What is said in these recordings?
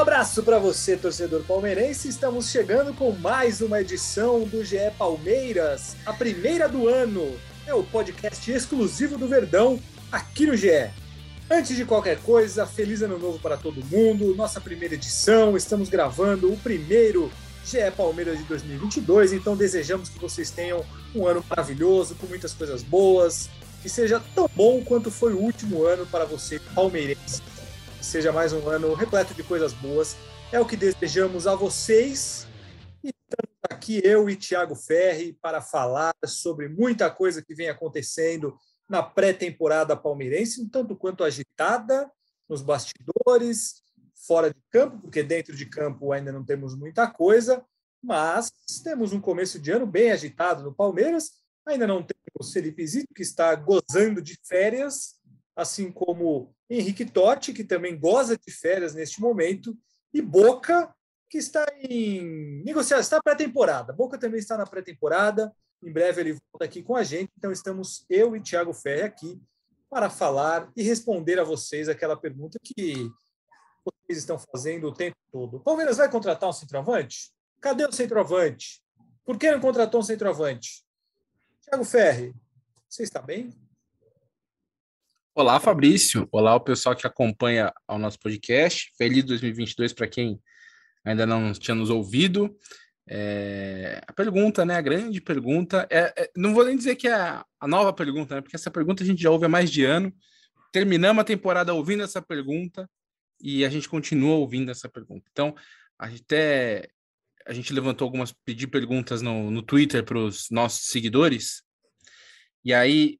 Abraço para você, torcedor palmeirense. Estamos chegando com mais uma edição do GE Palmeiras, a primeira do ano. É o podcast exclusivo do Verdão aqui no GE. Antes de qualquer coisa, feliz ano novo para todo mundo. Nossa primeira edição, estamos gravando o primeiro GE Palmeiras de 2022, então desejamos que vocês tenham um ano maravilhoso, com muitas coisas boas, que seja tão bom quanto foi o último ano para você, palmeirense. Seja mais um ano repleto de coisas boas. É o que desejamos a vocês. E estamos aqui eu e Thiago Ferri para falar sobre muita coisa que vem acontecendo na pré-temporada palmeirense, um tanto quanto agitada nos bastidores, fora de campo, porque dentro de campo ainda não temos muita coisa, mas temos um começo de ano bem agitado no Palmeiras. Ainda não temos Felipe Zito, que está gozando de férias, assim como Henrique Totti, que também goza de férias neste momento, e Boca, que está em negociação, está pré-temporada. Boca também está na pré-temporada. Em breve ele volta aqui com a gente. Então estamos eu e Thiago Ferre aqui para falar e responder a vocês aquela pergunta que vocês estão fazendo o tempo todo. O Palmeiras vai contratar um centroavante? Cadê o centroavante? Por que não contratou um centroavante? Thiago Ferre, você está bem? Olá, Fabrício. Olá, o pessoal que acompanha o nosso podcast. Feliz 2022 para quem ainda não tinha nos ouvido. É, a pergunta, né? A grande pergunta. É, é, não vou nem dizer que é a, nova pergunta, né? Porque essa pergunta a gente já ouve há mais de ano. Terminamos a temporada ouvindo essa pergunta e a gente continua ouvindo essa pergunta. Então, a gente até a gente levantou algumas pedir perguntas no, no Twitter para os nossos seguidores. E aí,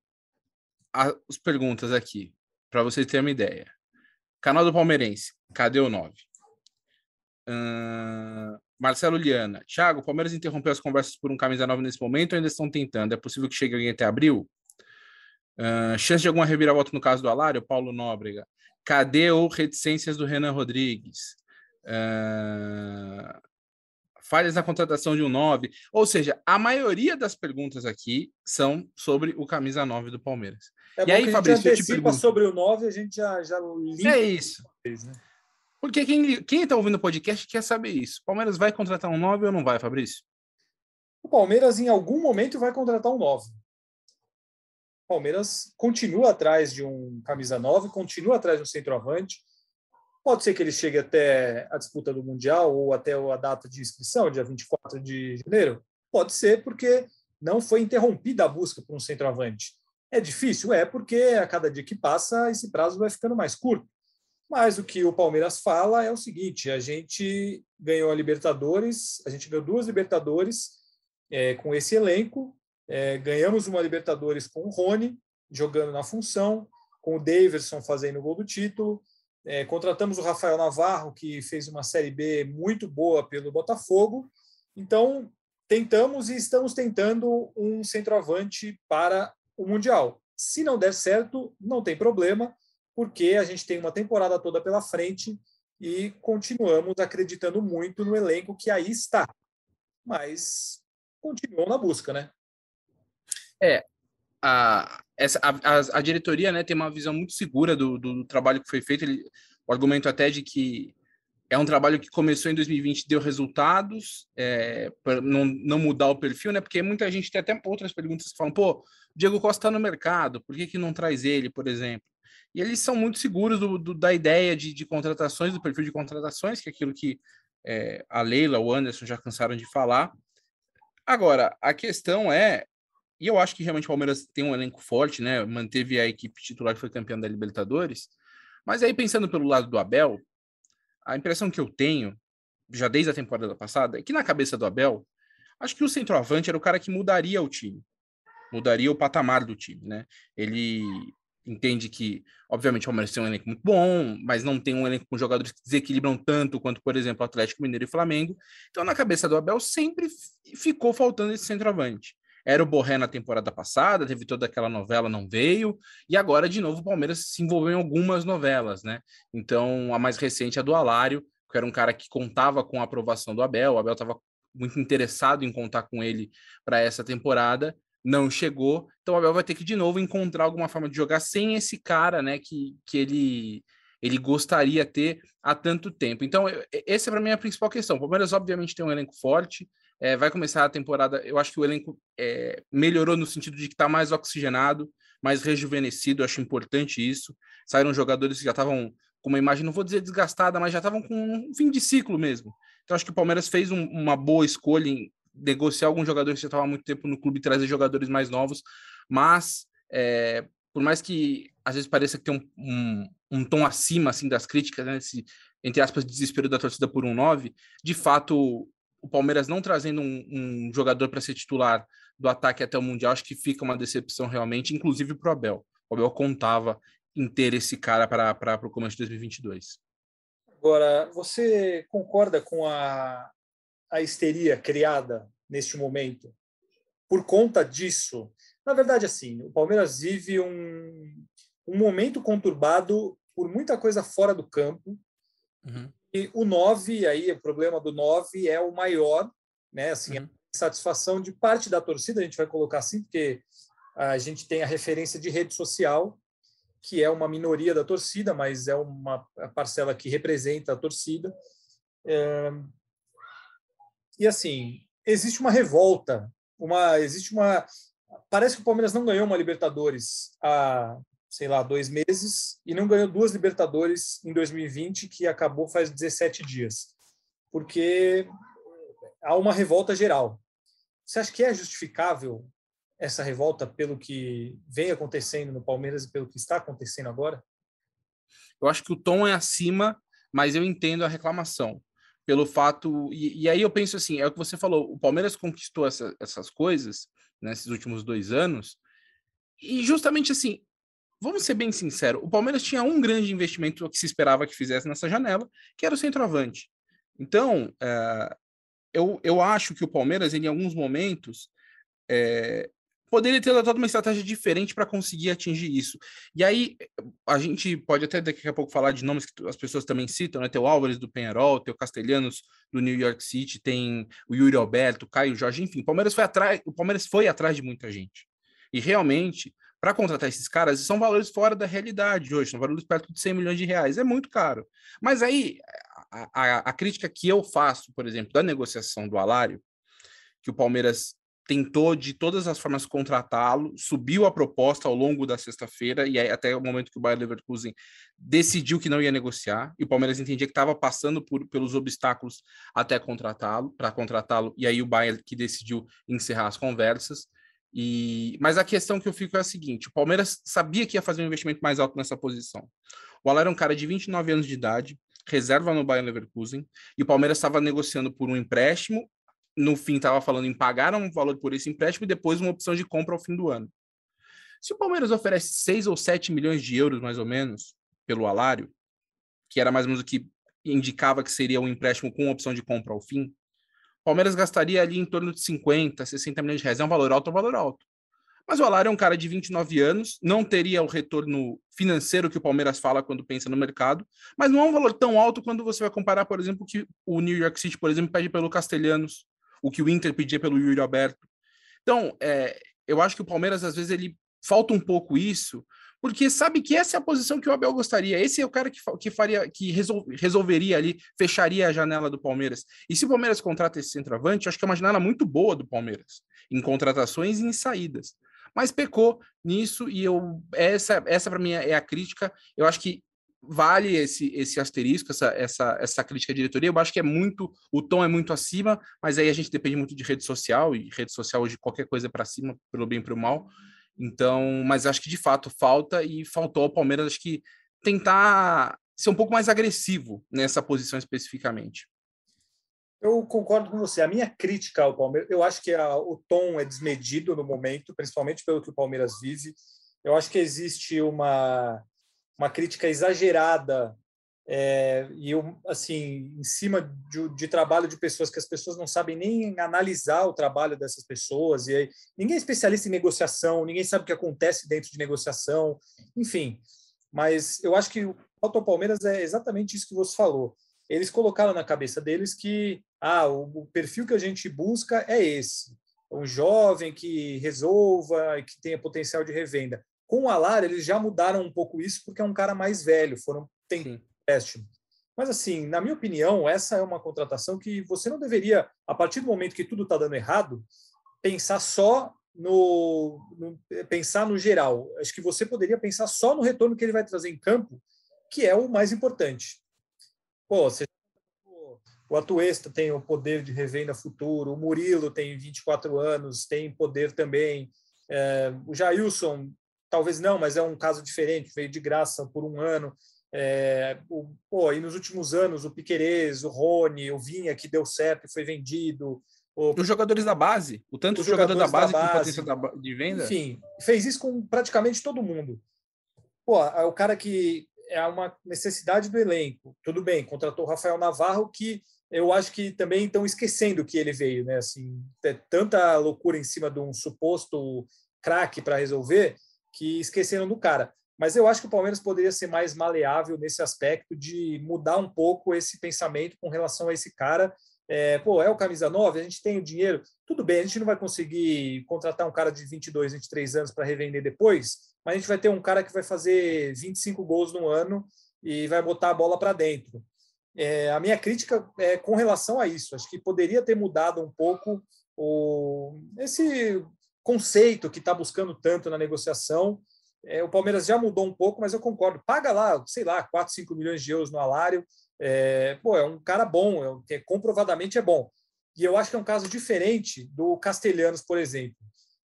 as perguntas aqui, para você ter uma ideia. Canal do Palmeirense, cadê o 9? Uh, Marcelo Liana. Thiago, Palmeiras interrompeu as conversas por um camisa nova nesse momento ou ainda estão tentando? É possível que chegue alguém até abril? Uh, chance de alguma reviravolta no caso do Alário? Paulo Nóbrega. Cadê ou reticências do Renan Rodrigues? Falhas na contratação de um 9. Ou seja, a maioria das perguntas aqui são sobre o camisa 9 do Palmeiras. É e aí, Fabrício, eu te pergunto... sobre o 9, a gente já, já É isso. Vez, né? Porque quem está ouvindo o podcast quer saber isso. O Palmeiras vai contratar um 9 ou não vai, Fabrício? O Palmeiras, em algum momento, vai contratar um 9. O Palmeiras continua atrás de um camisa 9, continua atrás de um centroavante. Pode ser que ele chegue até a disputa do Mundial ou até a data de inscrição, dia 24 de janeiro. Pode ser, porque não foi interrompida a busca por um centroavante. É difícil? É, porque a cada dia que passa, esse prazo vai ficando mais curto. Mas o que o Palmeiras fala é o seguinte: a gente ganhou a Libertadores, a gente ganhou duas Libertadores é, com esse elenco, é, ganhamos uma Libertadores com o Rony jogando na função, com o Daverson fazendo o gol do título, é, contratamos o Rafael Navarro, que fez uma Série B muito boa pelo Botafogo. Então, tentamos e estamos tentando um centroavante para o Mundial. Se não der certo, não tem problema porque a gente tem uma temporada toda pela frente e continuamos acreditando muito no elenco que aí está. Mas continuam na busca, né? É, a, essa, a, a, diretoria né, tem uma visão muito segura do, do trabalho que foi feito. Ele, o argumento até de que é um trabalho que começou em 2020 deu resultados, é, para não, não mudar o perfil, né? Porque muita gente tem até outras perguntas que falam, pô, Diego Costa está no mercado, por que, que não traz ele, por exemplo? E eles são muito seguros do, do, da ideia de, de, contratações, do perfil de contratações, que é aquilo que é, a Leila, o Anderson já cansaram de falar. Agora, a questão é, e eu acho que realmente o Palmeiras tem um elenco forte, né? Manteve a equipe titular que foi campeã da Libertadores. Mas aí, pensando pelo lado do Abel, a impressão que eu tenho, já desde a temporada passada, é que na cabeça do Abel, acho que o centroavante era o cara que mudaria o time, mudaria o patamar do time, né? Ele entende que, obviamente, o Palmeiras tem um elenco muito bom, mas não tem um elenco com jogadores que desequilibram tanto quanto, por exemplo, Atlético Mineiro e Flamengo. Então, na cabeça do Abel, sempre ficou faltando esse centroavante. Era o Borré na temporada passada, teve toda aquela novela, não veio, e agora, de novo, o Palmeiras se envolveu em algumas novelas, né? Então, a mais recente é a do Alário, que era um cara que contava com a aprovação do Abel, o Abel estava muito interessado em contar com ele para essa temporada, não chegou, então o Abel vai ter que de novo encontrar alguma forma de jogar sem esse cara, né, que, que ele ele gostaria ter há tanto tempo. Então, essa é para mim a principal questão. O Palmeiras, obviamente, tem um elenco forte, é, vai começar a temporada. Eu acho que o elenco é, melhorou no sentido de que está mais oxigenado, mais rejuvenescido. Eu acho importante isso. Saíram jogadores que já estavam com uma imagem, não vou dizer desgastada, mas já estavam com um fim de ciclo mesmo. Então, acho que o Palmeiras fez um, uma boa escolha em negociar alguns jogadores que já estavam há muito tempo no clube e trazer jogadores mais novos. Mas, é, por mais que às vezes pareça que tem um, um, um tom acima assim das críticas, né, esse, entre aspas, desespero da torcida por um 9, de fato, o Palmeiras não trazendo um, um jogador para ser titular do ataque até o Mundial, acho que fica uma decepção realmente, inclusive para o Abel. O Abel contava em ter esse cara para o começo de 2022. Agora, você concorda com a, a histeria criada neste momento? Por conta disso, na verdade, assim, o Palmeiras vive um, um momento conturbado por muita coisa fora do campo. Uhum. E o 9, aí o problema do 9 é o maior, né? Assim, uhum. a satisfação de parte da torcida, a gente vai colocar assim, porque a gente tem a referência de rede social, que é uma minoria da torcida, mas é uma parcela que representa a torcida. É... E assim, existe uma revolta, uma existe uma parece que o Palmeiras não ganhou uma Libertadores há sei lá, dois meses e não ganhou duas Libertadores em 2020, que acabou faz 17 dias, porque há uma revolta geral. Você acha que é justificável essa revolta pelo que vem acontecendo no Palmeiras e pelo que está acontecendo agora? Eu acho que o tom é acima, mas eu entendo a reclamação. Pelo fato. E, e aí eu penso assim: é o que você falou, o Palmeiras conquistou essa, essas coisas nesses últimos dois anos, e justamente assim, vamos ser bem sinceros, o Palmeiras tinha um grande investimento que se esperava que fizesse nessa janela, que era o centroavante. Então, é, eu, eu acho que o Palmeiras, em alguns momentos, é, poderia ter adotado uma estratégia diferente para conseguir atingir isso. E aí, a gente pode até daqui a pouco falar de nomes que as pessoas também citam, né? Tem o Álvares do Penharol, tem o Castelhanos do New York City, tem o Yuri Alberto, Caio Jorge, enfim, o Palmeiras foi atrás, o Palmeiras foi atrás de muita gente. E realmente, para contratar esses caras, são valores fora da realidade hoje, são valores perto de 100 milhões de reais, é muito caro. Mas aí, a, a, a crítica que eu faço, por exemplo, da negociação do Alário, que o Palmeiras tentou de todas as formas contratá-lo, subiu a proposta ao longo da sexta-feira e aí, até o momento que o Bayer Leverkusen decidiu que não ia negociar e o Palmeiras entendia que estava passando por, pelos obstáculos até contratá-lo, para contratá-lo e aí o Bayern que decidiu encerrar as conversas. E, mas a questão que eu fico é a seguinte: o Palmeiras sabia que ia fazer um investimento mais alto nessa posição. O Alá era um cara de 29 anos de idade, reserva no Bayern Leverkusen, e o Palmeiras estava negociando por um empréstimo. No fim, estava falando em pagar um valor por esse empréstimo e depois uma opção de compra ao fim do ano. Se o Palmeiras oferece 6 ou 7 milhões de euros, mais ou menos, pelo Alário, que era mais ou menos o que indicava que seria um empréstimo com opção de compra ao fim, Palmeiras gastaria ali em torno de 50, 60 milhões de reais. É um valor alto, é um valor alto. Mas o Alário é um cara de 29 anos, não teria o retorno financeiro que o Palmeiras fala quando pensa no mercado, mas não é um valor tão alto quando você vai comparar, por exemplo, o que o New York City, por exemplo, pede pelo Castelhanos, o que o Inter pedia pelo Yuri Alberto. Então, é, eu acho que o Palmeiras, às vezes, ele falta um pouco isso, porque sabe que essa é a posição que o Abel gostaria. Esse é o cara que, que faria, que resol, resolveria ali, fecharia a janela do Palmeiras. E se o Palmeiras contrata esse centroavante, acho que é uma janela muito boa do Palmeiras, em contratações e em saídas. Mas pecou nisso e eu essa essa para mim é a crítica. Eu acho que vale esse esse asterisco, essa, essa, essa crítica à diretoria. Eu acho que é muito, o tom é muito acima, mas aí a gente depende muito de rede social e rede social hoje qualquer coisa é para cima, pelo bem e pelo mal. Então, mas acho que de fato falta e faltou ao Palmeiras acho que tentar ser um pouco mais agressivo nessa posição especificamente. Eu concordo com você. A minha crítica ao Palmeiras, eu acho que a, o tom é desmedido no momento, principalmente pelo que o Palmeiras vive. Eu acho que existe uma, uma crítica exagerada é, e eu, assim, em cima de, de, trabalho de pessoas que as pessoas não sabem nem analisar o trabalho dessas pessoas, e aí, ninguém é especialista em negociação, ninguém sabe o que acontece dentro de negociação, enfim. Mas eu acho que o Auto Palmeiras é exatamente isso que você falou. Eles colocaram na cabeça deles que ah, o, o perfil que a gente busca é esse, um jovem que resolva e que tenha potencial de revenda. Com o Alar, eles já mudaram um pouco isso porque é um cara mais velho, foram tem, empréstimo. Mas, assim, na minha opinião, essa é uma contratação que você não deveria, a partir do momento que tudo está dando errado, pensar só no, no, pensar no geral. Acho que você poderia pensar só no retorno que ele vai trazer em campo, que é o mais importante. Pô, você, o Atuesta tem o poder de revenda futuro, o Murilo tem 24 anos, tem poder também. É, o Jailson, talvez não, mas é um caso diferente, veio de graça por um ano. É, o, pô, e nos últimos anos, o Piquerez, o Rony, o Vinha, que deu certo e foi vendido. O, os jogadores da base, o tanto de jogador da base, da base com potencial de venda. Enfim, fez isso com praticamente todo mundo. Pô, é o cara que é uma necessidade do elenco. Tudo bem, contratou o Rafael Navarro, que eu acho que também estão esquecendo que ele veio, né? Assim, é tanta loucura em cima de um suposto craque para resolver que esqueceram do cara. Mas eu acho que o Palmeiras poderia ser mais maleável nesse aspecto de mudar um pouco esse pensamento com relação a esse cara. É, pô, é o camisa 9, a gente tem o dinheiro, tudo bem, a gente não vai conseguir contratar um cara de 22, 23 anos para revender depois, mas a gente vai ter um cara que vai fazer 25 gols no ano e vai botar a bola para dentro. É, a minha crítica é com relação a isso. Acho que poderia ter mudado um pouco o, esse conceito que está buscando tanto na negociação é, o Palmeiras já mudou um pouco, mas eu concordo. Paga lá, sei lá, 4, 5 milhões de euros no Alário. É, pô, é um cara bom, é, comprovadamente é bom. E eu acho que é um caso diferente do Castelhanos, por exemplo.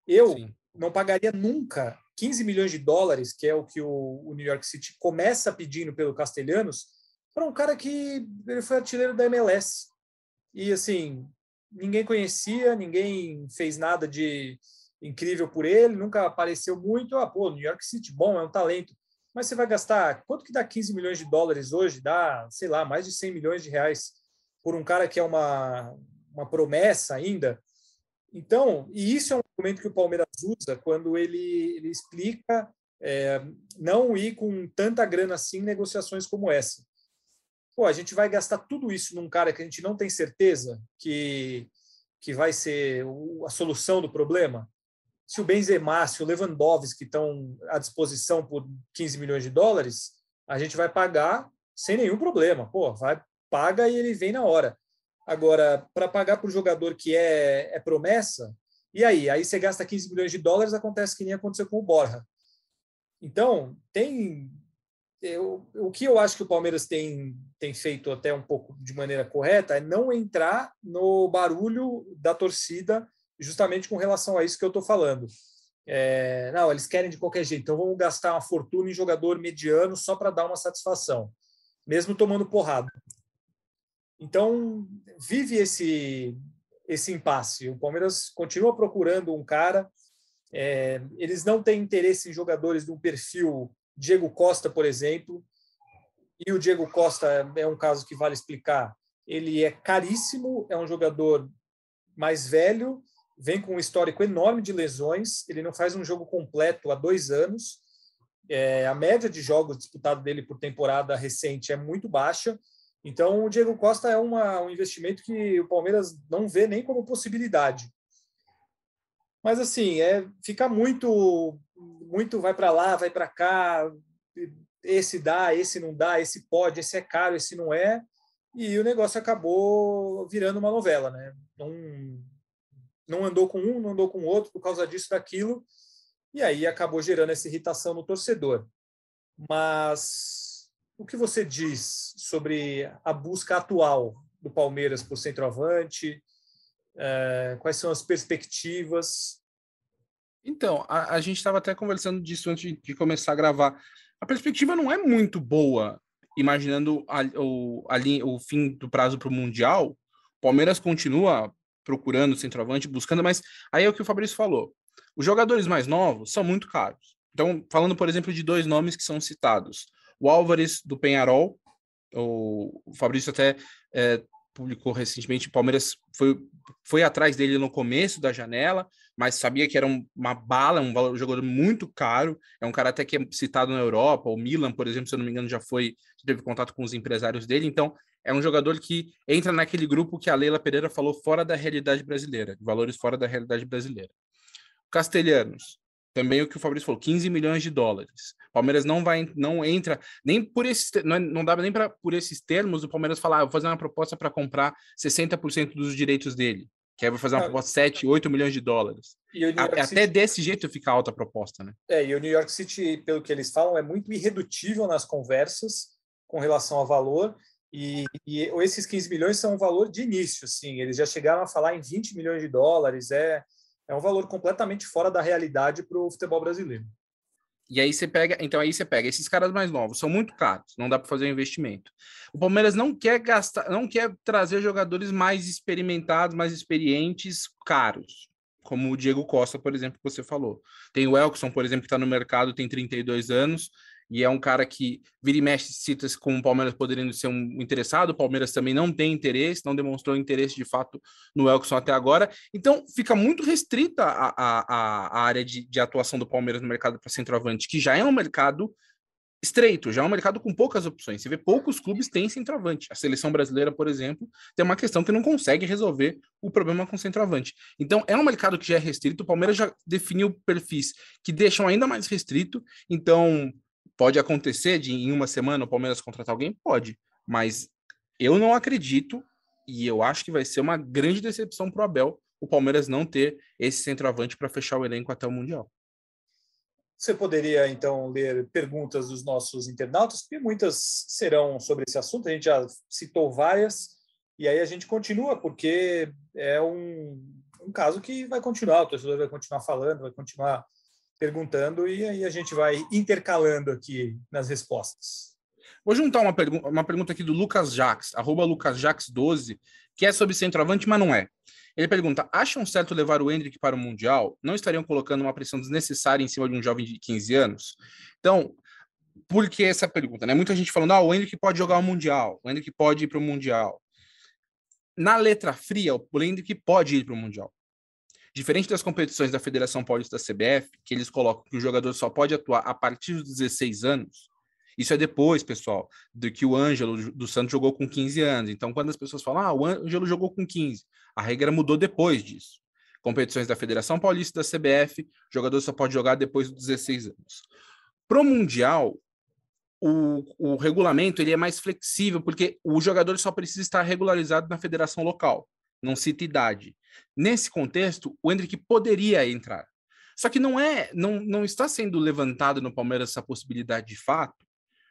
Eu Sim. não pagaria nunca 15 milhões de dólares, que é o que o, o New York City começa pedindo pelo Castelhanos, para um cara que ele foi artilheiro da MLS. E assim, ninguém conhecia, ninguém fez nada de incrível por ele, nunca apareceu muito. Ah, pô, New York City, bom, é um talento. Mas você vai gastar, quanto que dá 15 milhões de dólares hoje? Dá, sei lá, mais de 100 milhões de reais por um cara que é uma, uma promessa ainda. Então, e isso é um argumento que o Palmeiras usa quando ele, ele explica é, não ir com tanta grana assim em negociações como essa. Pô, a gente vai gastar tudo isso num cara que a gente não tem certeza que, que vai ser a solução do problema? Se o Benzema, se o Lewandowski estão à disposição por 15 milhões de dólares, a gente vai pagar sem nenhum problema. Pô, vai, paga e ele vem na hora. Agora, para pagar para o jogador que é, é promessa, e aí? Aí você gasta 15 milhões de dólares, acontece que nem aconteceu com o Borja. Então, tem. Eu, o que eu acho que o Palmeiras tem, tem feito até um pouco de maneira correta é não entrar no barulho da torcida justamente com relação a isso que eu estou falando. É, não, eles querem de qualquer jeito, então vamos gastar uma fortuna em jogador mediano só para dar uma satisfação, mesmo tomando porrada. Então, vive esse, esse impasse. O Palmeiras continua procurando um cara, é, eles não têm interesse em jogadores de um perfil Diego Costa, por exemplo, e o Diego Costa é um caso que vale explicar. Ele é caríssimo, é um jogador mais velho, vem com um histórico enorme de lesões, ele não faz um jogo completo há dois anos. É, a média de jogos disputados dele por temporada recente é muito baixa. Então, o Diego Costa é uma, um investimento que o Palmeiras não vê nem como possibilidade. Mas, assim, é, fica muito, muito vai para lá, vai para cá, esse dá, esse não dá, esse pode, esse é caro, esse não é. E o negócio acabou virando uma novela, né? Não, não andou com um, não andou com o outro por causa disso, daquilo, e aí acabou gerando essa irritação no torcedor. Mas o que você diz sobre a busca atual do Palmeiras por centroavante? É, quais são as perspectivas? Então, a, a gente estava até conversando disso antes de, começar a gravar. A perspectiva não é muito boa, imaginando a, o, a, o fim do prazo para o Mundial. Palmeiras continua procurando centroavante, buscando, mas aí é o que o Fabrício falou. Os jogadores mais novos são muito caros. Então, falando, por exemplo, de dois nomes que são citados. O Álvares, do Penharol, o Fabrício até é, publicou recentemente, o Palmeiras foi, foi atrás dele no começo da janela, mas sabia que era um, uma bala, um, valor, um jogador muito caro, é um cara até que é citado na Europa, o Milan, por exemplo, se eu não me engano, já foi, teve contato com os empresários dele, então é um jogador que entra naquele grupo que a Leila Pereira falou fora da realidade brasileira, valores fora da realidade brasileira. Castelhanos, também o que o Fabrício falou, 15 milhões de dólares. Palmeiras não vai, não entra nem por esses, não, não dá nem para por esses termos o Palmeiras falar, ah, vou fazer uma proposta para comprar 60% dos direitos dele, que aí vai fazer uma proposta de 7, 8 milhões de dólares. Até City... desse jeito fica alta a proposta, né? É, e o New York City, pelo que eles falam, é muito irredutível nas conversas com relação ao valor. E, e esses 15 milhões são um valor de início, assim. Eles já chegaram a falar em 20 milhões de dólares. É, é um valor completamente fora da realidade para o futebol brasileiro. E aí você pega, então aí você pega esses caras mais novos, são muito caros, não dá para fazer um investimento. O Palmeiras não quer gastar, não quer trazer jogadores mais experimentados, mais experientes, caros, como o Diego Costa, por exemplo, que você falou. Tem o Elkson, por exemplo, que está no mercado, tem 32 anos, e é um cara que vira e mexe cita como o Palmeiras poderiam ser um interessado. O Palmeiras também não tem interesse, não demonstrou interesse de fato no Elkson até agora. Então fica muito restrita a, a, a área de, de atuação do Palmeiras no mercado para centroavante, que já é um mercado estreito, já é um mercado com poucas opções. Você vê poucos clubes têm centroavante. A seleção brasileira, por exemplo, tem uma questão que não consegue resolver o problema com centroavante. Então, é um mercado que já é restrito. O Palmeiras já definiu perfis que deixam ainda mais restrito. Então, Pode acontecer de em uma semana o Palmeiras contratar alguém? Pode, mas eu não acredito e eu acho que vai ser uma grande decepção para o Abel o Palmeiras não ter esse centroavante para fechar o elenco até o Mundial. Você poderia, então, ler perguntas dos nossos internautas, porque muitas serão sobre esse assunto, a gente já citou várias, e aí a gente continua, porque é um, um caso que vai continuar, o torcedor vai continuar falando, vai continuar perguntando e aí a gente vai intercalando aqui nas respostas. Vou juntar uma, pergu uma pergunta aqui do Lucas Jax, arroba LucasJax12, que é sobre centroavante, mas não é. Ele pergunta: acham certo levar o Hendrick para o Mundial? Não estariam colocando uma pressão desnecessária em cima de um jovem de 15 anos? Então, por que essa pergunta? Né? Muita gente falando: ah, o Hendrick pode jogar o Mundial, o Hendrick pode ir para o Mundial. Na letra fria, o Hendrick pode ir para o Mundial. Diferente das competições da Federação Paulista da CBF, que eles colocam que o jogador só pode atuar a partir dos 16 anos, isso é depois, pessoal, do que o Ângelo do Santos jogou com 15 anos. Então, quando as pessoas falam, ah, o Ângelo jogou com 15, a regra mudou depois disso. Competições da Federação Paulista da CBF, o jogador só pode jogar depois dos 16 anos. Pro Mundial, o, o regulamento ele é mais flexível, porque o jogador só precisa estar regularizado na federação local não cita idade. Nesse contexto, o Hendrick poderia entrar. Só que não é, não, não está sendo levantado no Palmeiras essa possibilidade de fato.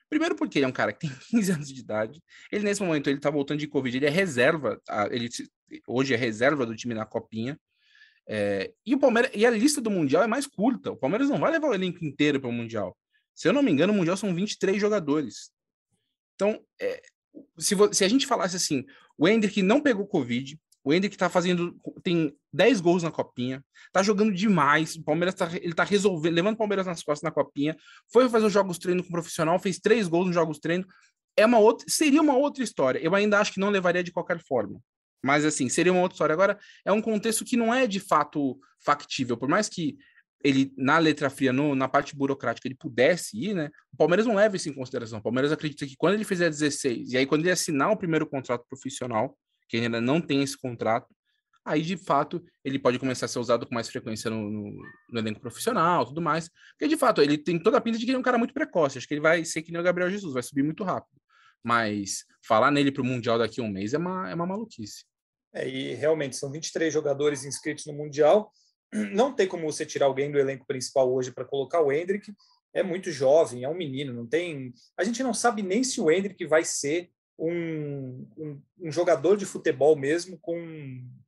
Primeiro porque ele é um cara que tem 15 anos de idade. Ele nesse momento ele está voltando de covid, ele é reserva, ele hoje é reserva do time na copinha. É, e o Palmeiras e a lista do mundial é mais curta. O Palmeiras não vai levar o elenco inteiro para o mundial. Se eu não me engano, o mundial são 23 jogadores. Então, é, se, se, a gente falasse assim, o Hendrick não pegou Covid, o Hendrick tá fazendo. Tem 10 gols na copinha. Tá jogando demais. O Palmeiras tá, ele tá resolvendo, levando o Palmeiras nas costas na copinha. Foi fazer os jogos treino com o profissional, fez três gols nos jogos treino. É uma outra, seria uma outra história. Eu ainda acho que não levaria de qualquer forma. Mas assim, seria uma outra história. Agora, é um contexto que não é de fato factível. Por mais que ele, na letra fria, no, na parte burocrática, ele pudesse ir, né? O Palmeiras não leva isso em consideração. O Palmeiras acredita que quando ele fizer 16, e aí quando ele assinar o primeiro contrato profissional, que ainda não tem esse contrato, aí de fato ele pode começar a ser usado com mais frequência no, no, no, elenco profissional, tudo mais. Porque de fato ele tem toda a pinta de que ele é um cara muito precoce. Acho que ele vai ser que nem o Gabriel Jesus, vai subir muito rápido. Mas falar nele para o Mundial daqui a um mês é uma, é uma maluquice. É, e realmente são 23 jogadores inscritos no Mundial. Não tem como você tirar alguém do elenco principal hoje para colocar o Hendrick. É muito jovem, é um menino, não tem. A gente não sabe nem se o Hendrick vai ser um, um, um jogador de futebol mesmo com,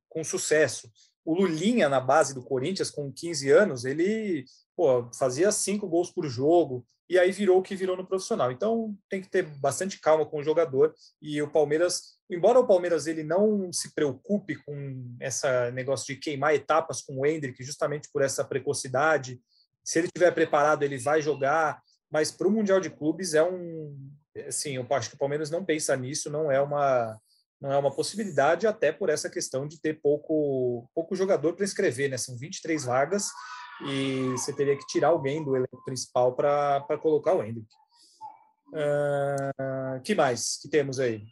com sucesso. O Lulinha, na base do Corinthians, com 15 anos, ele pô, fazia cinco gols por jogo, e aí virou o que virou no profissional. Então tem que ter bastante calma com o jogador. E o Palmeiras, embora o Palmeiras ele não se preocupe com esse negócio de queimar etapas com o Hendrick, justamente por essa precocidade, se ele estiver preparado, ele vai jogar, mas para o Mundial de Clubes é um. Assim, eu acho que o Palmeiras não pensa nisso, não é uma, não é uma possibilidade, até por essa questão de ter pouco, pouco jogador para escrever, né? São 23 vagas e você teria que tirar alguém do elenco principal para colocar o Hendrick. Uh, que mais que temos aí?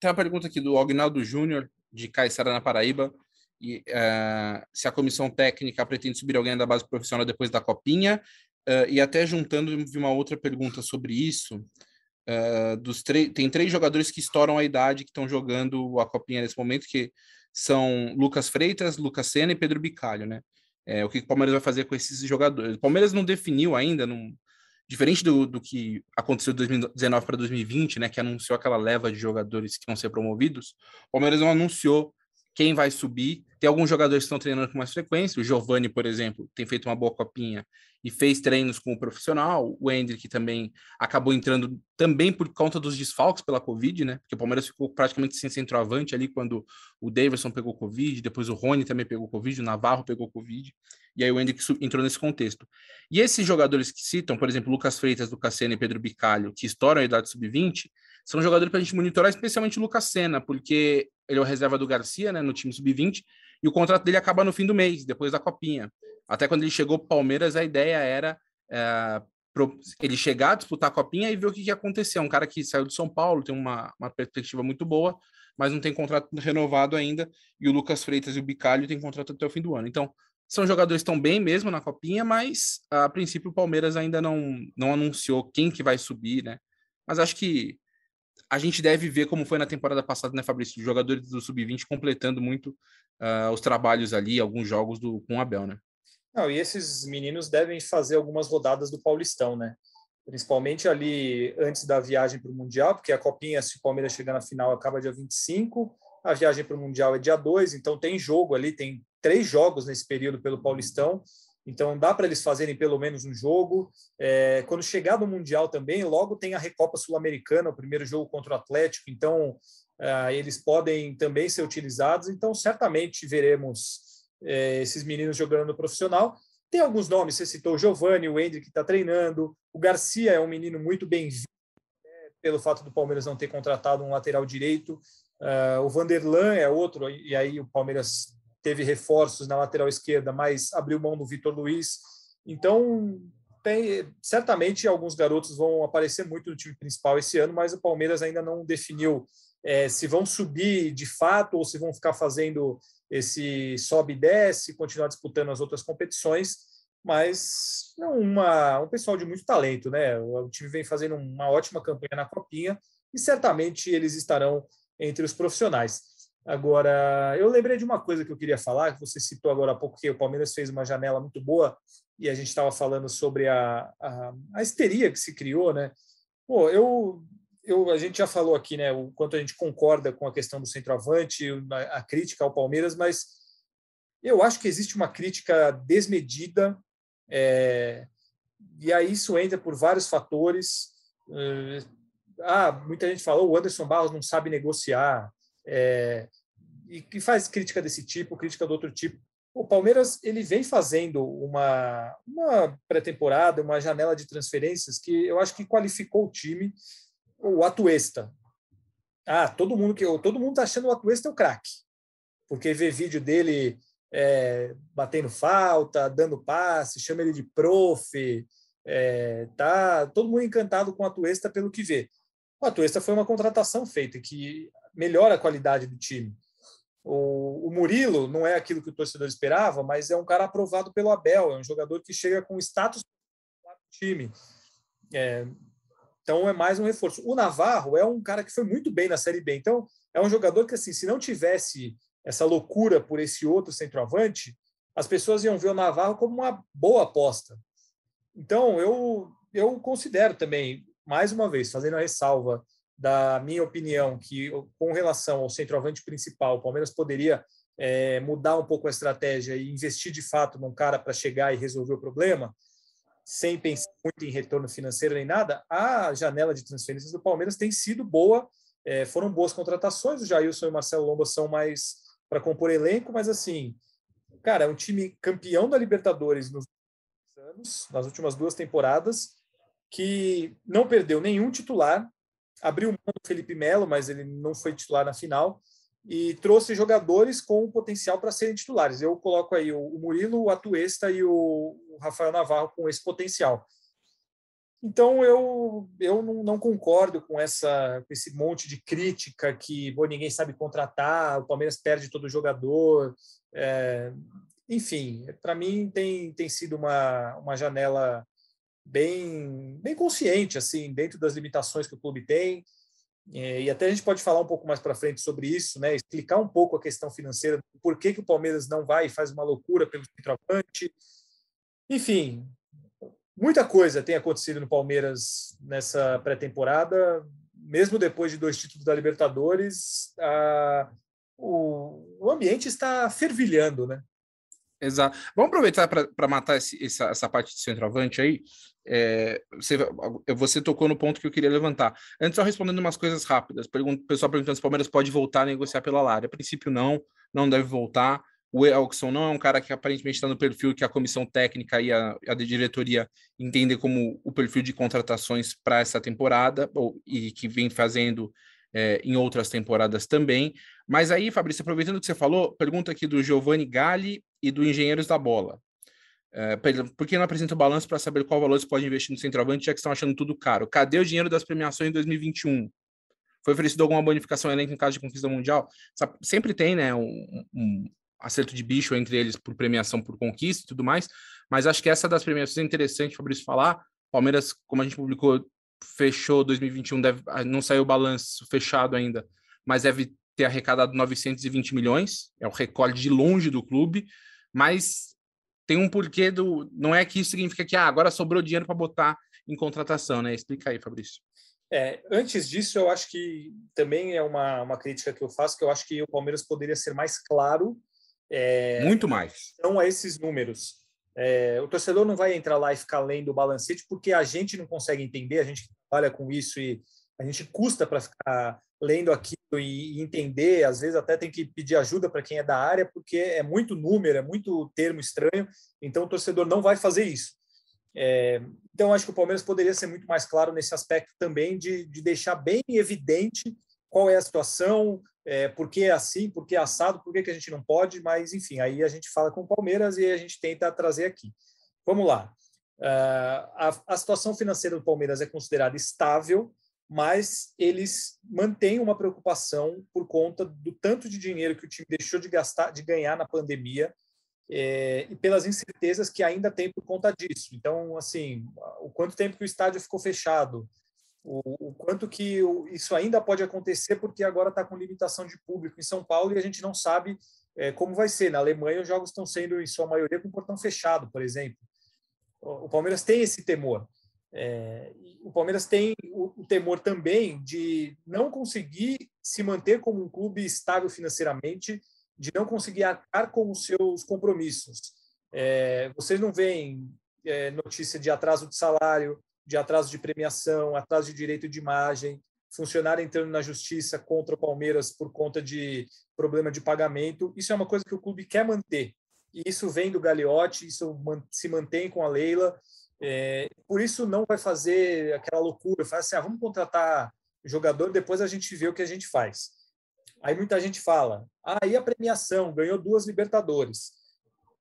Tem uma pergunta aqui do Agnaldo Júnior, de Caiçara, na Paraíba. E, uh, se a comissão técnica pretende subir alguém da base profissional depois da copinha. Uh, e até juntando vi uma outra pergunta sobre isso. Uh, dos tem três jogadores que estouram a idade que estão jogando a copinha nesse momento, que são Lucas Freitas, Lucas Senna e Pedro Bicalho, né? É, o que o Palmeiras vai fazer com esses jogadores? O Palmeiras não definiu ainda, não, diferente do, do que aconteceu de 2019 para 2020, né, que anunciou aquela leva de jogadores que vão ser promovidos, o Palmeiras não anunciou quem vai subir. Tem alguns jogadores que estão treinando com mais frequência. O Giovani, por exemplo, tem feito uma boa copinha e fez treinos com o profissional. O Hendrick também acabou entrando também por conta dos desfalques pela Covid, né? Porque o Palmeiras ficou praticamente sem centroavante ali quando o Davidson pegou Covid, depois o Rony também pegou Covid, o Navarro pegou Covid, e aí o Hendrick entrou nesse contexto. E esses jogadores que citam, por exemplo, Lucas Freitas, Lucas Senna e Pedro Bicalho, que estouram a idade sub-20, são jogadores para a gente monitorar, especialmente o Lucas Senna, porque ele é o reserva do Garcia, né, no time sub-20, e o contrato dele acaba no fim do mês, depois da copinha. Até quando ele chegou para o Palmeiras, a ideia era é, ele chegar disputar a copinha e ver o que, que. É um cara que saiu de São Paulo, tem uma, uma perspectiva muito boa, mas não tem contrato renovado ainda, e o Lucas Freitas e o Bicalho têm contrato até o fim do ano. Então, são jogadores que estão bem mesmo na copinha, mas a princípio o Palmeiras ainda não, não anunciou quem que vai subir, né? Mas acho que a gente deve ver como foi na temporada passada, né, Fabrício? Jogadores do Sub-20 completando muito uh, os trabalhos ali, alguns jogos do, com o Abel, né? Não, e esses meninos devem fazer algumas rodadas do Paulistão, né? Principalmente ali antes da viagem para o Mundial, porque a Copinha, se o Palmeiras chegar na final, acaba dia 25, a viagem para o Mundial é dia 2, então tem jogo ali, tem três jogos nesse período pelo Paulistão. Então dá para eles fazerem pelo menos um jogo. É, quando chegar no Mundial também, logo tem a Recopa Sul-Americana, o primeiro jogo contra o Atlético, então é, eles podem também ser utilizados. Então certamente veremos é, esses meninos jogando no profissional. Tem alguns nomes, você citou o Giovanni, o Hendrick que está treinando, o Garcia é um menino muito bem-vindo, né, pelo fato do Palmeiras não ter contratado um lateral direito. Uh, o Vanderlan é outro, e aí o Palmeiras teve reforços na lateral esquerda, mas abriu mão do Vitor Luiz. Então, tem, certamente alguns garotos vão aparecer muito no time principal esse ano, mas o Palmeiras ainda não definiu é, se vão subir de fato ou se vão ficar fazendo esse sobe e desce, continuar disputando as outras competições. Mas é uma, um pessoal de muito talento, né? O time vem fazendo uma ótima campanha na Copinha e certamente eles estarão entre os profissionais. Agora, eu lembrei de uma coisa que eu queria falar, que você citou agora há pouco, que o Palmeiras fez uma janela muito boa e a gente estava falando sobre a, a, a, histeria que se criou, né? Pô, eu, eu, a gente já falou aqui, né, o quanto a gente concorda com a questão do centroavante, a, a crítica ao Palmeiras, mas eu acho que existe uma crítica desmedida, é, e aí isso entra por vários fatores. É, ah, muita gente falou, o Anderson Barros não sabe negociar, é, e que faz crítica desse tipo, crítica do outro tipo. O Palmeiras ele vem fazendo uma, uma pré-temporada, uma janela de transferências que eu acho que qualificou o time. O Atuesta. Ah, todo mundo que todo mundo está achando o Atuesta é o craque, porque vê vídeo dele é, batendo falta, dando passe, chama ele de prof, é, tá todo mundo encantado com o Atuesta pelo que vê. O Atuesta foi uma contratação feita que melhora a qualidade do time. O, o, Murilo não é aquilo que o torcedor esperava, mas é um cara aprovado pelo Abel, é um jogador que chega com status do time. É, então é mais um reforço. O Navarro é um cara que foi muito bem na Série B, então é um jogador que, assim, se não tivesse essa loucura por esse outro centroavante, as pessoas iam ver o Navarro como uma boa aposta. Então eu, eu considero também, mais uma vez, fazendo a ressalva da minha opinião, que com relação ao centroavante principal, o Palmeiras poderia é, mudar um pouco a estratégia e investir de fato num cara para chegar e resolver o problema, sem pensar muito em retorno financeiro nem nada, a janela de transferências do Palmeiras tem sido boa, é, foram boas contratações, o Jailson e o Marcelo Lomba são mais para compor elenco, mas assim, cara, é um time campeão da Libertadores nos anos, nas últimas duas temporadas, que não perdeu nenhum titular, abriu mão do Felipe Melo, mas ele não foi titular na final, e trouxe jogadores com potencial para serem titulares. Eu coloco aí o Murilo, o Atuesta e o Rafael Navarro com esse potencial. Então eu, eu não, concordo com essa com esse monte de crítica que bom, ninguém sabe contratar, o Palmeiras perde todo jogador. É, enfim, para mim tem, tem sido uma, uma janela bem, bem consciente, assim, dentro das limitações que o clube tem. É, e até a gente pode falar um pouco mais para frente sobre isso, né? explicar um pouco a questão financeira, por que, que o Palmeiras não vai e faz uma loucura pelo centroavante. Enfim, muita coisa tem acontecido no Palmeiras nessa pré-temporada, mesmo depois de dois títulos da Libertadores, a, o, o ambiente está fervilhando, né? Exato. Vamos aproveitar para matar esse, essa, essa parte de centroavante aí. É, você, você tocou no ponto que eu queria levantar. Antes, só respondendo umas coisas rápidas. Pergunta, o pessoal perguntando se o Palmeiras pode voltar a negociar pela Lara. A princípio, não, não deve voltar. O Elkson não é um cara que aparentemente está no perfil que a comissão técnica e a, a diretoria entendem como o perfil de contratações para essa temporada, ou, e que vem fazendo é, em outras temporadas também. Mas aí, Fabrício, aproveitando o que você falou, pergunta aqui do Giovanni Galli e do Engenheiros da Bola. É, por que não apresenta o balanço para saber qual valor você pode investir no centroavante, já que estão achando tudo caro? Cadê o dinheiro das premiações em 2021? Foi oferecido alguma bonificação elenco em caso de conquista mundial? Sempre tem, né, um, um, acerto de bicho entre eles por premiação por conquista e tudo mais, mas acho que essa das premiações é interessante, Fabrício, falar. Palmeiras, como a gente publicou, fechou 2021, deve, ah, não saiu o balanço fechado ainda, mas deve ter arrecadado 920 milhões, é o recorde de longe do clube, mas tem um porquê do. Não é que isso significa que ah, agora sobrou dinheiro para botar em contratação, né? Explica aí, Fabrício. É, antes disso, eu acho que também é uma, uma crítica que eu faço, que eu acho que o Palmeiras poderia ser mais claro. É, Muito mais. Então, a esses números. É, o torcedor não vai entrar lá e ficar lendo o balancete, porque a gente não consegue entender, a gente trabalha com isso e a gente custa para ficar lendo aquilo e entender, às vezes até tem que pedir ajuda para quem é da área, porque é muito número, é muito termo estranho, então o torcedor não vai fazer isso. É, então, acho que o Palmeiras poderia ser muito mais claro nesse aspecto também, de, de deixar bem evidente qual é a situação, é, por que é assim, por que é assado, por que, que a gente não pode, mas, enfim, aí a gente fala com o Palmeiras e a gente tenta trazer aqui. Vamos lá. Uh, a, a situação financeira do Palmeiras é considerada estável, mas eles mantêm uma preocupação por conta do tanto de dinheiro que o time deixou de gastar, de ganhar na pandemia, é, e pelas incertezas que ainda tem por conta disso. Então, assim, o quanto tempo que o estádio ficou fechado, o, o quanto que isso ainda pode acontecer, porque agora está com limitação de público em São Paulo e a gente não sabe é, como vai ser. Na Alemanha, os jogos estão sendo, em sua maioria, com portão fechado, por exemplo. O Palmeiras tem esse temor. É, o Palmeiras tem o, o, temor também de não conseguir se manter como um clube estável financeiramente, de não conseguir arcar com os seus compromissos. É, vocês não veem é, notícia de atraso de salário, de atraso de premiação, atraso de direito de imagem, funcionário entrando na justiça contra o Palmeiras por conta de problema de pagamento. Isso é uma coisa que o clube quer manter. E isso vem do Gagliotti, isso se mantém com a Leila. É, por isso não vai fazer aquela loucura, faz assim, ah, vamos contratar jogador, depois a gente vê o que a gente faz. Aí muita gente fala, ah, e a premiação? Ganhou duas Libertadores.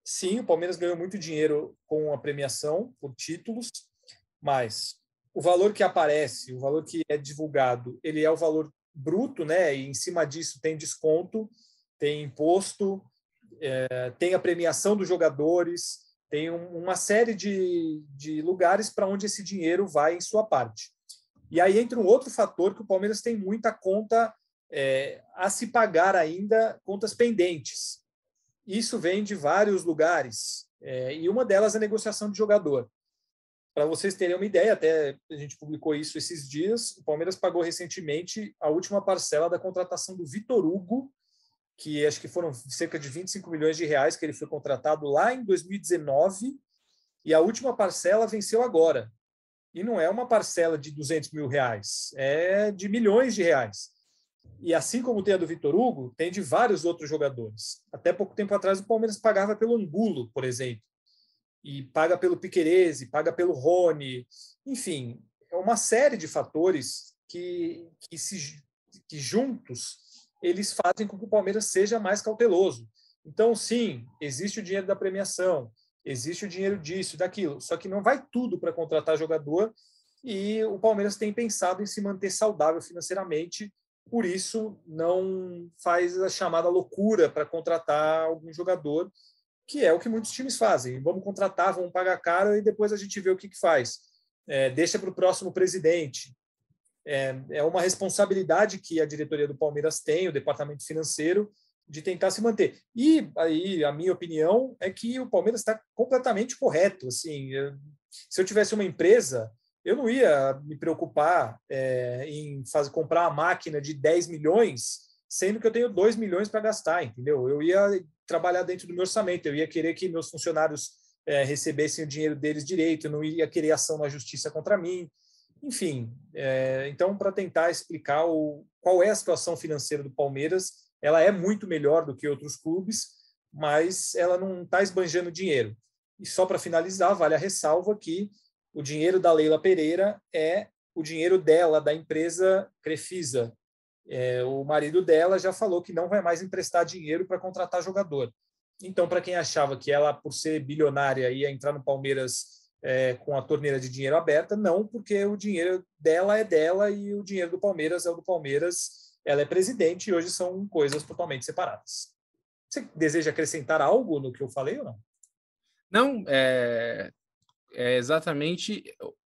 Sim, o Palmeiras ganhou muito dinheiro com a premiação, por títulos, mas o valor que aparece, o valor que é divulgado, ele é o valor bruto, né? E em cima disso tem desconto, tem imposto, é, tem a premiação dos jogadores, tem um, uma série de, de lugares para onde esse dinheiro vai em sua parte. E aí entra um outro fator que o Palmeiras tem muita conta é, a se pagar ainda, contas pendentes. Isso vem de vários lugares, é, e uma delas é a negociação de jogador. Para vocês terem uma ideia, até a gente publicou isso esses dias, o Palmeiras pagou recentemente a última parcela da contratação do Vitor Hugo, que acho que foram cerca de 25 milhões de reais que ele foi contratado lá em 2019 e a última parcela venceu agora. E não é uma parcela de 200 mil reais, é de milhões de reais. E assim como tem a do Vitor Hugo, tem de vários outros jogadores. Até pouco tempo atrás o Palmeiras pagava pelo Angulo, por exemplo. e paga pelo Piquerez, paga pelo Rony, enfim, é uma série de fatores que, que, se, que juntos eles fazem com que o Palmeiras seja mais cauteloso. Então, sim, existe o dinheiro da premiação, existe o dinheiro disso, daquilo, só que não vai tudo para contratar jogador e o Palmeiras tem pensado em se manter saudável financeiramente, por isso não faz a chamada loucura para contratar algum jogador, que é o que muitos times fazem. Vamos contratar, vamos pagar caro e depois a gente vê o que, que faz. É, deixa para o próximo presidente. É, é uma responsabilidade que a diretoria do Palmeiras tem, o departamento financeiro, de tentar se manter. E aí a minha opinião é que o Palmeiras está completamente correto. Assim, eu, se eu tivesse uma empresa, eu não ia me preocupar é, em fazer, comprar uma máquina de 10 milhões, sendo que eu tenho 2 milhões para gastar, entendeu? Eu ia trabalhar dentro do meu orçamento, eu ia querer que meus funcionários é, recebessem o dinheiro deles direito, eu não ia querer ação na justiça contra mim. Enfim, é, então, para tentar explicar o, qual é a situação financeira do Palmeiras, ela é muito melhor do que outros clubes, mas ela não está esbanjando dinheiro. E só para finalizar, vale a ressalva que o dinheiro da Leila Pereira é o dinheiro dela, da empresa Crefisa. É, o marido dela já falou que não vai mais emprestar dinheiro para contratar jogador. Então, para quem achava que ela, por ser bilionária, ia entrar no Palmeiras é, com a torneira de dinheiro aberta, não, porque o dinheiro dela é dela e o dinheiro do Palmeiras é o do Palmeiras ela é presidente e hoje são coisas totalmente separadas. Você deseja acrescentar algo no que eu falei ou não? Não, é, é exatamente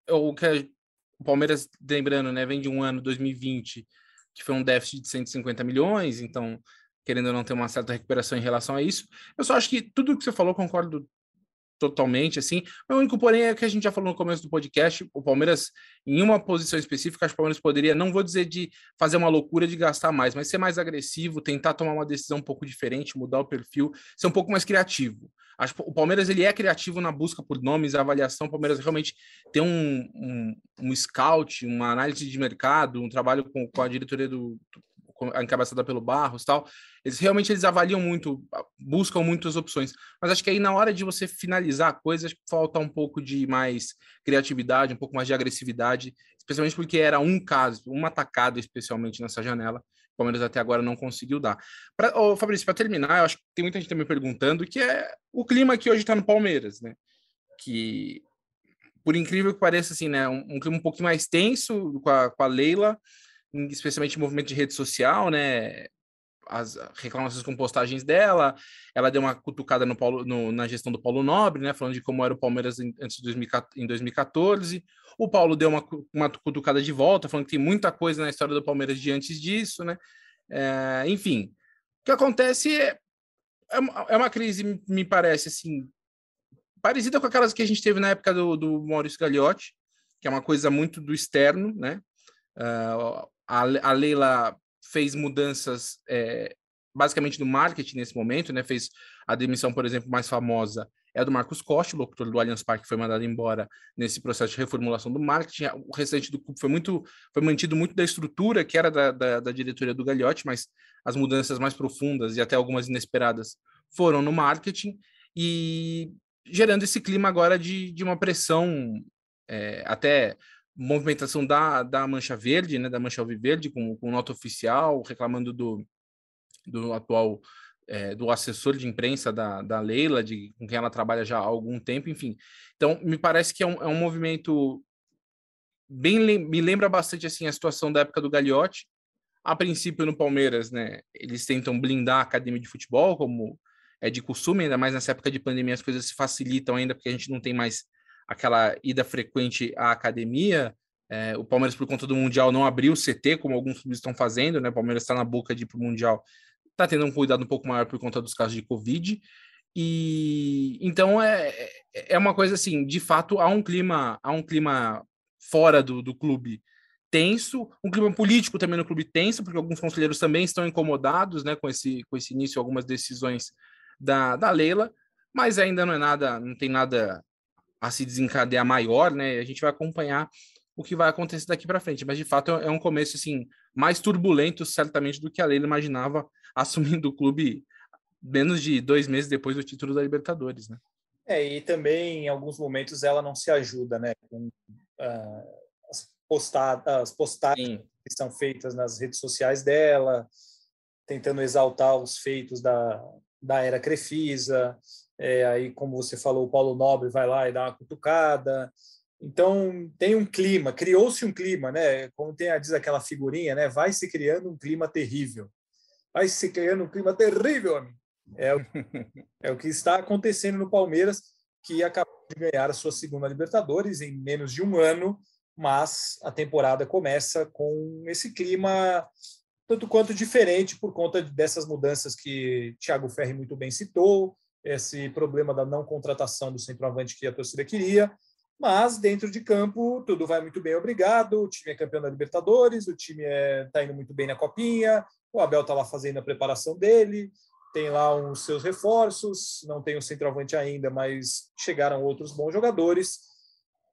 o que o Palmeiras, lembrando, né, vem de um ano 2020 que foi um déficit de 150 milhões, então querendo ou não ter uma certa recuperação em relação a isso. Eu só acho que tudo que você falou concordo totalmente, assim. O único, porém, é que a gente já falou no começo do podcast, o Palmeiras, em uma posição específica, acho que o Palmeiras poderia, não vou dizer de fazer uma loucura de gastar mais, mas ser mais agressivo, tentar tomar uma decisão um pouco diferente, mudar o perfil, ser um pouco mais criativo. Acho o Palmeiras ele é criativo na busca por nomes, avaliação. O Palmeiras realmente tem um, um, um scout, uma análise de mercado, um trabalho com, com a diretoria do, encabeçada pelo Barros tal, eles realmente eles avaliam muito, buscam muitas opções. Mas acho que aí na hora de você finalizar a coisa, falta um pouco de mais criatividade, um pouco mais de agressividade, especialmente porque era um caso, uma atacada especialmente nessa janela. O Palmeiras até agora não conseguiu dar. Pra, Fabrício, para terminar, eu acho que tem muita gente também perguntando que é o clima que hoje está no Palmeiras, né? Que por incrível que pareça, assim, né, um, um clima um pouquinho mais tenso com a, com a Leila, especialmente movimento de rede social, né? As reclamações com postagens dela, ela deu uma cutucada no Paulo, no, na gestão do Paulo Nobre, né? Falando de como era o Palmeiras em, antes de 2014, em 2014. O Paulo deu uma, uma cutucada de volta, falando que tem muita coisa na história do Palmeiras de antes disso, né? É, enfim, o que acontece é, é, é uma crise, me parece, assim, parecida com aquelas que a gente teve na época do, do Maurício Gagliotti, que é uma coisa muito do externo, né? Uh, a, a Leila fez mudanças é, basicamente no marketing nesse momento, né? Fez a demissão, por exemplo, mais famosa é a do Marcos Costa, o locutor do Allianz Parque foi mandado embora nesse processo de reformulação do marketing. O restante do clube foi muito, foi mantido muito da estrutura que era da, da, da diretoria do Gagliotti, mas as mudanças mais profundas e até algumas inesperadas foram no marketing e gerando esse clima agora de, de uma pressão é, até movimentação da, da Mancha Verde, né, da Mancha Alviverde, com, com nota oficial, reclamando do, do atual é, do assessor de imprensa da, da Leila, de, com quem ela trabalha já há algum tempo, enfim. Então, me parece que é um, é um movimento bem me lembra bastante assim a situação da época do Gagliotti. A princípio no Palmeiras, né, eles tentam blindar a academia de futebol, como é de costume, ainda mais nessa época de pandemia as coisas se facilitam ainda porque a gente não tem mais aquela ida frequente à academia. É, o Palmeiras, por conta do Mundial, não abriu o CT, como alguns clubes estão fazendo, né? O Palmeiras está na boca de ir para o Mundial, está tendo um cuidado um pouco maior por conta dos casos de Covid. E então é, é, é uma coisa assim, de fato, há um clima, há um clima fora do, do clube tenso, um clima político também no clube tenso, porque alguns conselheiros também estão incomodados né, com, esse, com esse início, algumas decisões da, da Leila, mas ainda não é nada, não tem nada a se desencadear maior, né? A gente vai acompanhar o que vai acontecer daqui para frente. Mas de fato é um começo assim mais turbulento, certamente, do que a Leila imaginava assumindo o clube menos de dois meses depois do título da Libertadores, né? É, e também em alguns momentos ela não se ajuda, né? Com uh, as, postadas, as postagens Sim. que são feitas nas redes sociais dela, tentando exaltar os feitos da, da era Crefisa. É, aí, como você falou, o Paulo Nobre vai lá e dá uma cutucada. Então, tem um clima, criou-se um clima, né? Como tem, diz aquela figurinha, né? Vai se criando um clima terrível. Vai se criando um clima terrível, amigo. É o, é o que está acontecendo no Palmeiras, que acabou de ganhar a sua segunda Libertadores em menos de um ano, mas a temporada começa com esse clima tanto quanto diferente por conta dessas mudanças que Thiago Ferri muito bem citou, esse problema da não contratação do centroavante que a torcida queria, mas dentro de campo tudo vai muito bem, obrigado. O time é campeão da Libertadores, o time está é, tá indo muito bem na Copinha, o Abel está lá fazendo a preparação dele, tem lá os seus reforços, não tem o centroavante ainda, mas chegaram outros bons jogadores.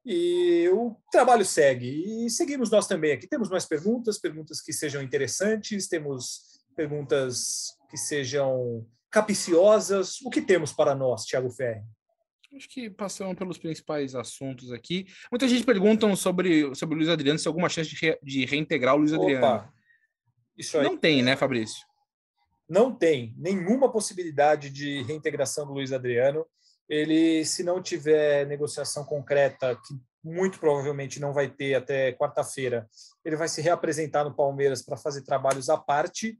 E o trabalho segue. E seguimos nós também aqui. Temos mais perguntas, perguntas que sejam interessantes, temos perguntas que sejam capiciosas. O que temos para nós, Tiago Ferri? Acho que passamos pelos principais assuntos aqui. Muita gente pergunta sobre, sobre o Luiz Adriano se alguma chance de, re, de reintegrar o Luiz Opa, Adriano. Isso aí. Não tem, né, Fabrício? Não tem nenhuma possibilidade de reintegração do Luiz Adriano. Ele, se não tiver negociação concreta, que muito provavelmente não vai ter até quarta-feira, ele vai se reapresentar no Palmeiras para fazer trabalhos à parte,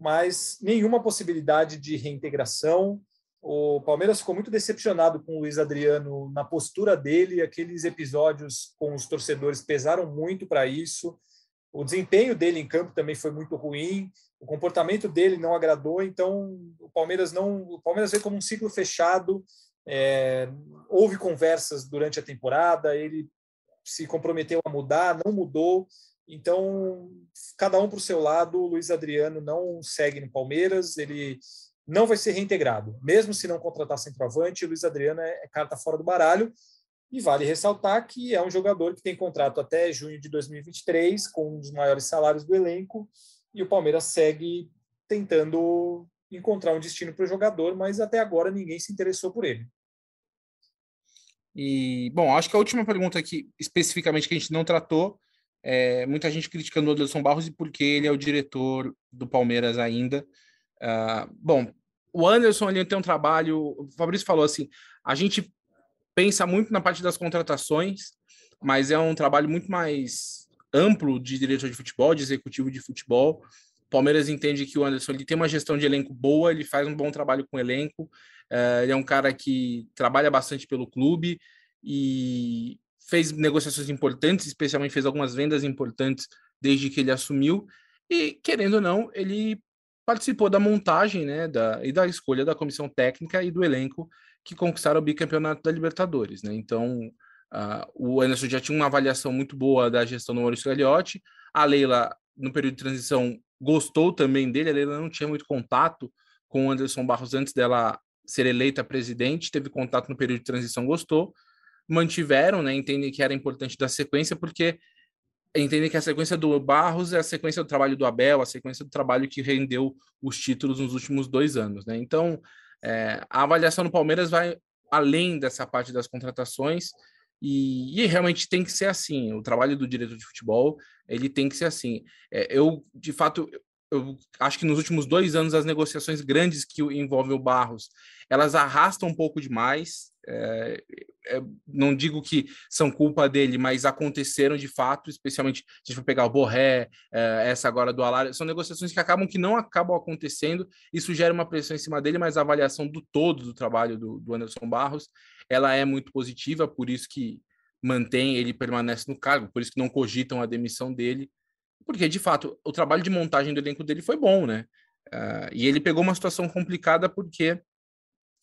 mas nenhuma possibilidade de reintegração o Palmeiras ficou muito decepcionado com o Luiz Adriano na postura dele, aqueles episódios com os torcedores pesaram muito para isso. O desempenho dele em campo também foi muito ruim, o comportamento dele não agradou, então o Palmeiras não, o Palmeiras veio como um ciclo fechado. É, houve conversas durante a temporada, ele se comprometeu a mudar, não mudou. Então, cada um para o seu lado, o Luiz Adriano não segue no Palmeiras, ele não vai ser reintegrado. Mesmo se não contratar centroavante, o Luiz Adriano é, é carta fora do baralho. E vale ressaltar que é um jogador que tem contrato até junho de 2023, com um dos maiores salários do elenco, e o Palmeiras segue tentando encontrar um destino para o jogador, mas até agora ninguém se interessou por ele. E, bom, acho que a última pergunta aqui, especificamente, que a gente não tratou, é muita gente criticando o Anderson Barros e porque ele é o diretor do Palmeiras ainda. Uh, bom, o Anderson ele tem um trabalho. O Fabrício falou assim: a gente pensa muito na parte das contratações, mas é um trabalho muito mais amplo de diretor de futebol, de executivo de futebol. O Palmeiras entende que o Anderson ele tem uma gestão de elenco boa, ele faz um bom trabalho com o elenco. Uh, ele é um cara que trabalha bastante pelo clube e fez negociações importantes, especialmente fez algumas vendas importantes desde que ele assumiu. E, querendo ou não, ele participou da montagem né, da, e da escolha da comissão técnica e do elenco que conquistaram o bicampeonato da Libertadores. Né? Então, uh, o Anderson já tinha uma avaliação muito boa da gestão do Maurício Gagliotti. A Leila, no período de transição, gostou também dele. A Leila não tinha muito contato com o Anderson Barros antes dela ser eleita presidente, teve contato no período de transição, gostou. Mantiveram, né, entendem que era importante da sequência, porque entender que a sequência do Barros é a sequência do trabalho do Abel, a sequência do trabalho que rendeu os títulos nos últimos dois anos, né? Então, é, a avaliação do Palmeiras vai além dessa parte das contratações e, e, realmente tem que ser assim. O trabalho do diretor de futebol ele tem que ser assim. É, eu, de fato, eu acho que nos últimos dois anos as negociações grandes que envolvem o Barros elas arrastam um pouco demais. É, é, não digo que são culpa dele, mas aconteceram de fato, especialmente se a gente for pegar o Borré, é, essa agora do Alar, são negociações que acabam que não acabam acontecendo, isso gera uma pressão em cima dele, mas a avaliação do todo do trabalho do, do Anderson Barros, ela é muito positiva, por isso que mantém, ele permanece no cargo, por isso que não cogitam a demissão dele, porque de fato o trabalho de montagem do elenco dele foi bom, né? Uh, e ele pegou uma situação complicada porque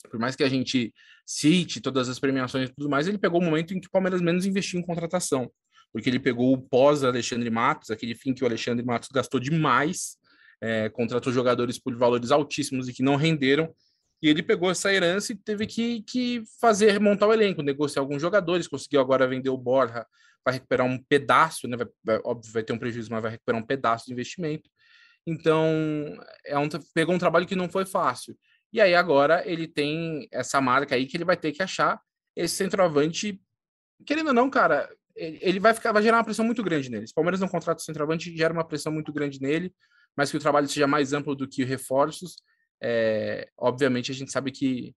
por mais que a gente cite todas as premiações e tudo mais, ele pegou o momento em que o Palmeiras menos investiu em contratação, porque ele pegou o pós-Alexandre Matos, aquele fim que o Alexandre Matos gastou demais, é, contratou jogadores por valores altíssimos e que não renderam, e ele pegou essa herança e teve que, que fazer, montar o elenco, negociar alguns jogadores, conseguiu agora vender o Borja para recuperar um pedaço, né? Vai, vai, óbvio, vai ter um prejuízo, mas vai recuperar um pedaço de investimento. Então, é um, pegou um trabalho que não foi fácil. E aí agora ele tem essa marca aí que ele vai ter que achar esse centroavante. Querendo ou não, cara, ele vai ficar, vai gerar uma pressão muito grande nele. Se o Palmeiras não contrata o centroavante, gera uma pressão muito grande nele, mas que o trabalho seja mais amplo do que reforços. É, obviamente a gente sabe que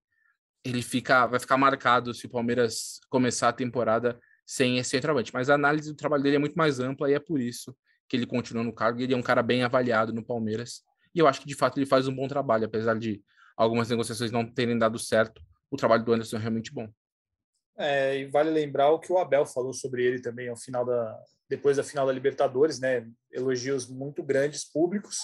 ele fica, vai ficar marcado se o Palmeiras começar a temporada sem esse centroavante. Mas a análise do trabalho dele é muito mais ampla e é por isso que ele continua no cargo. Ele é um cara bem avaliado no Palmeiras. E eu acho que de fato ele faz um bom trabalho, apesar de algumas negociações não terem dado certo. O trabalho do Anderson é realmente bom. É, e vale lembrar o que o Abel falou sobre ele também ao final da depois da final da Libertadores, né? Elogios muito grandes públicos.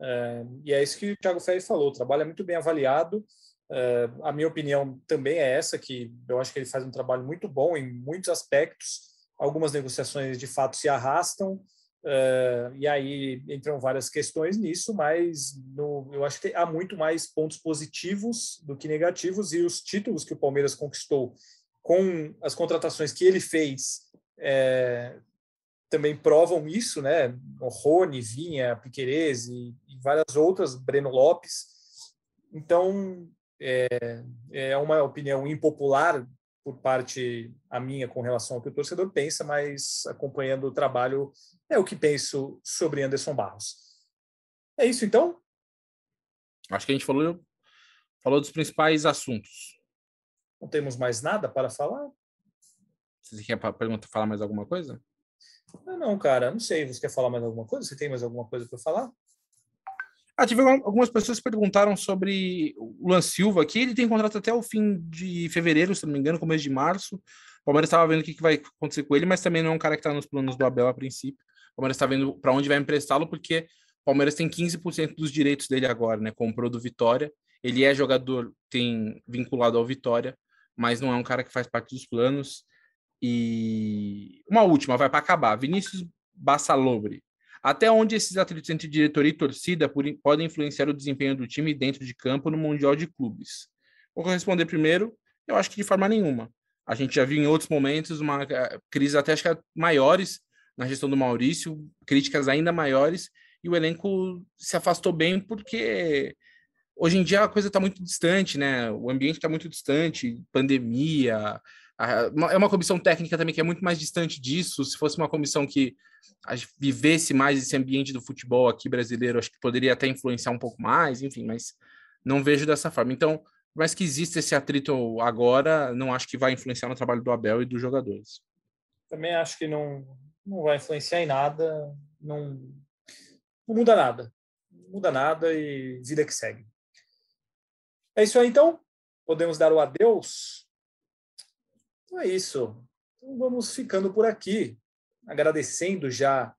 É, e é isso que o Thiago Ferri falou. O trabalho é muito bem avaliado. É, a minha opinião também é essa, que eu acho que ele faz um trabalho muito bom em muitos aspectos. Algumas negociações de fato se arrastam, Uh, e aí entram várias questões nisso, mas no, eu acho que há muito mais pontos positivos do que negativos, e os títulos que o Palmeiras conquistou com as contratações que ele fez é, também provam isso, né? O Rony, Vinha, Piquerez e, e, várias outras, Breno Lopes. Então, é, é uma opinião impopular por parte a minha com relação ao que o torcedor pensa, mas acompanhando o trabalho é o que penso sobre Anderson Barros. É isso então? Acho que a gente falou, falou dos principais assuntos. Não temos mais nada para falar? Você quer perguntar, falar mais alguma coisa? Não, não, cara, não sei. Você quer falar mais alguma coisa? Você tem mais alguma coisa para falar? Ah, tive algumas pessoas que perguntaram sobre o Luan Silva aqui. Ele tem contrato até o fim de fevereiro, se não me engano, começo de março. O Palmeiras estava vendo o que, vai acontecer com ele, mas também não é um cara que está nos planos do Abel a princípio. O Palmeiras está vendo para onde vai emprestá-lo, porque o Palmeiras tem 15% dos direitos dele agora, né? Comprou do Vitória. Ele é jogador, tem vinculado ao Vitória, mas não é um cara que faz parte dos planos. E uma última, vai para acabar. Vinícius Bassalobre até onde esses atritos entre diretoria e torcida podem influenciar o desempenho do time dentro de campo no Mundial de Clubes? Vou responder primeiro. Eu acho que de forma nenhuma. A gente já viu em outros momentos uma eh, crise até acho que maiores na gestão do Maurício, críticas ainda maiores, e o elenco se afastou bem porque hoje em dia a coisa está muito distante, né? O ambiente está muito distante, pandemia, é uma comissão técnica também que é muito mais distante disso. Se fosse uma comissão que vivesse mais esse ambiente do futebol aqui brasileiro, acho que poderia até influenciar um pouco mais, enfim, mas não vejo dessa forma. Então, mas que existe esse atrito agora, não acho que vai influenciar no trabalho do Abel e dos jogadores. Também acho que não, não vai influenciar em nada, não, não muda nada. Não muda nada e vida que segue. É isso aí, então. Podemos dar o adeus então é isso. Então vamos ficando por aqui, agradecendo já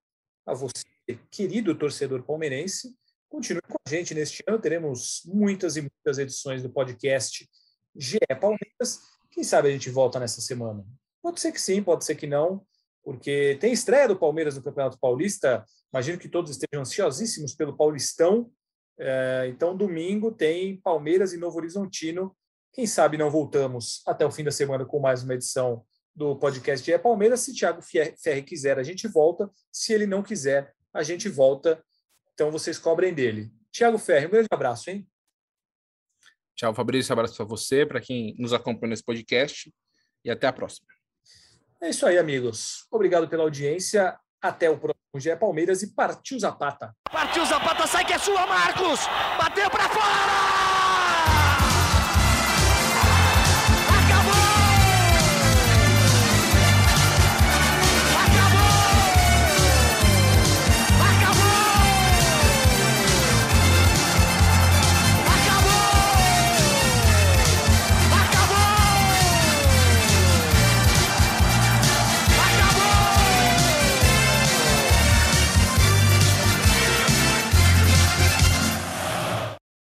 a você, querido torcedor palmeirense. Continue com a gente neste ano, teremos muitas e muitas edições do podcast GE Palmeiras. Quem sabe a gente volta nessa semana? Pode ser que sim, pode ser que não, porque tem estreia do Palmeiras no Campeonato Paulista. Imagino que todos estejam ansiosíssimos pelo Paulistão. É, então, domingo tem Palmeiras e Novo Horizontino quem sabe não voltamos até o fim da semana com mais uma edição do podcast de é Palmeiras. Se Thiago Ferri quiser, a gente volta. Se ele não quiser, a gente volta. Então vocês cobrem dele. Thiago Ferri, um grande abraço, hein? Tchau, Fabrício. Um abraço para você, para quem nos acompanha nesse podcast. E até a próxima. É isso aí, amigos. Obrigado pela audiência. Até o próximo GE Palmeiras e partiu Zapata. Partiu Zapata, sai que é sua, Marcos! Bateu para fora!